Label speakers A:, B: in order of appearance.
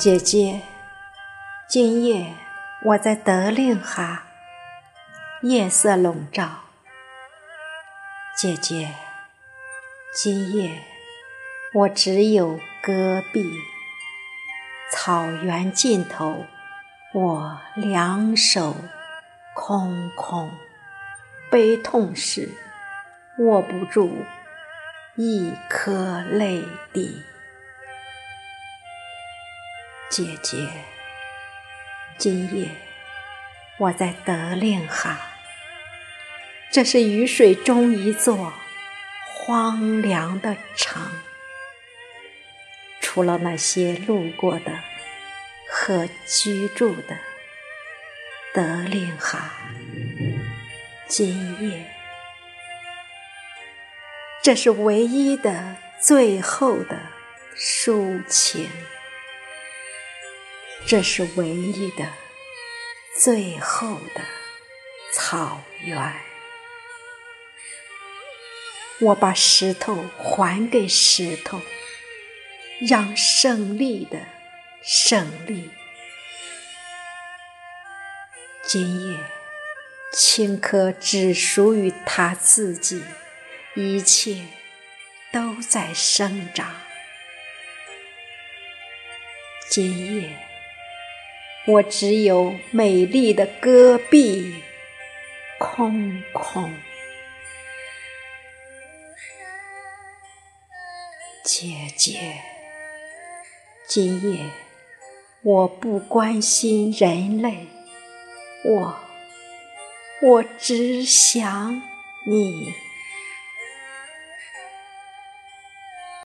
A: 姐姐，今夜我在德令哈，夜色笼罩。姐姐，今夜我只有戈壁，草原尽头，我两手空空，悲痛时握不住一颗泪滴。姐姐，今夜我在德令哈，这是雨水中一座荒凉的城，除了那些路过的和居住的，德令哈，今夜这是唯一的、最后的抒情。这是唯一的、最后的草原。我把石头还给石头，让胜利的胜利。今夜，青稞只属于他自己，一切都在生长。今夜。我只有美丽的戈壁，空空。姐姐，今夜我不关心人类，我，我只想你。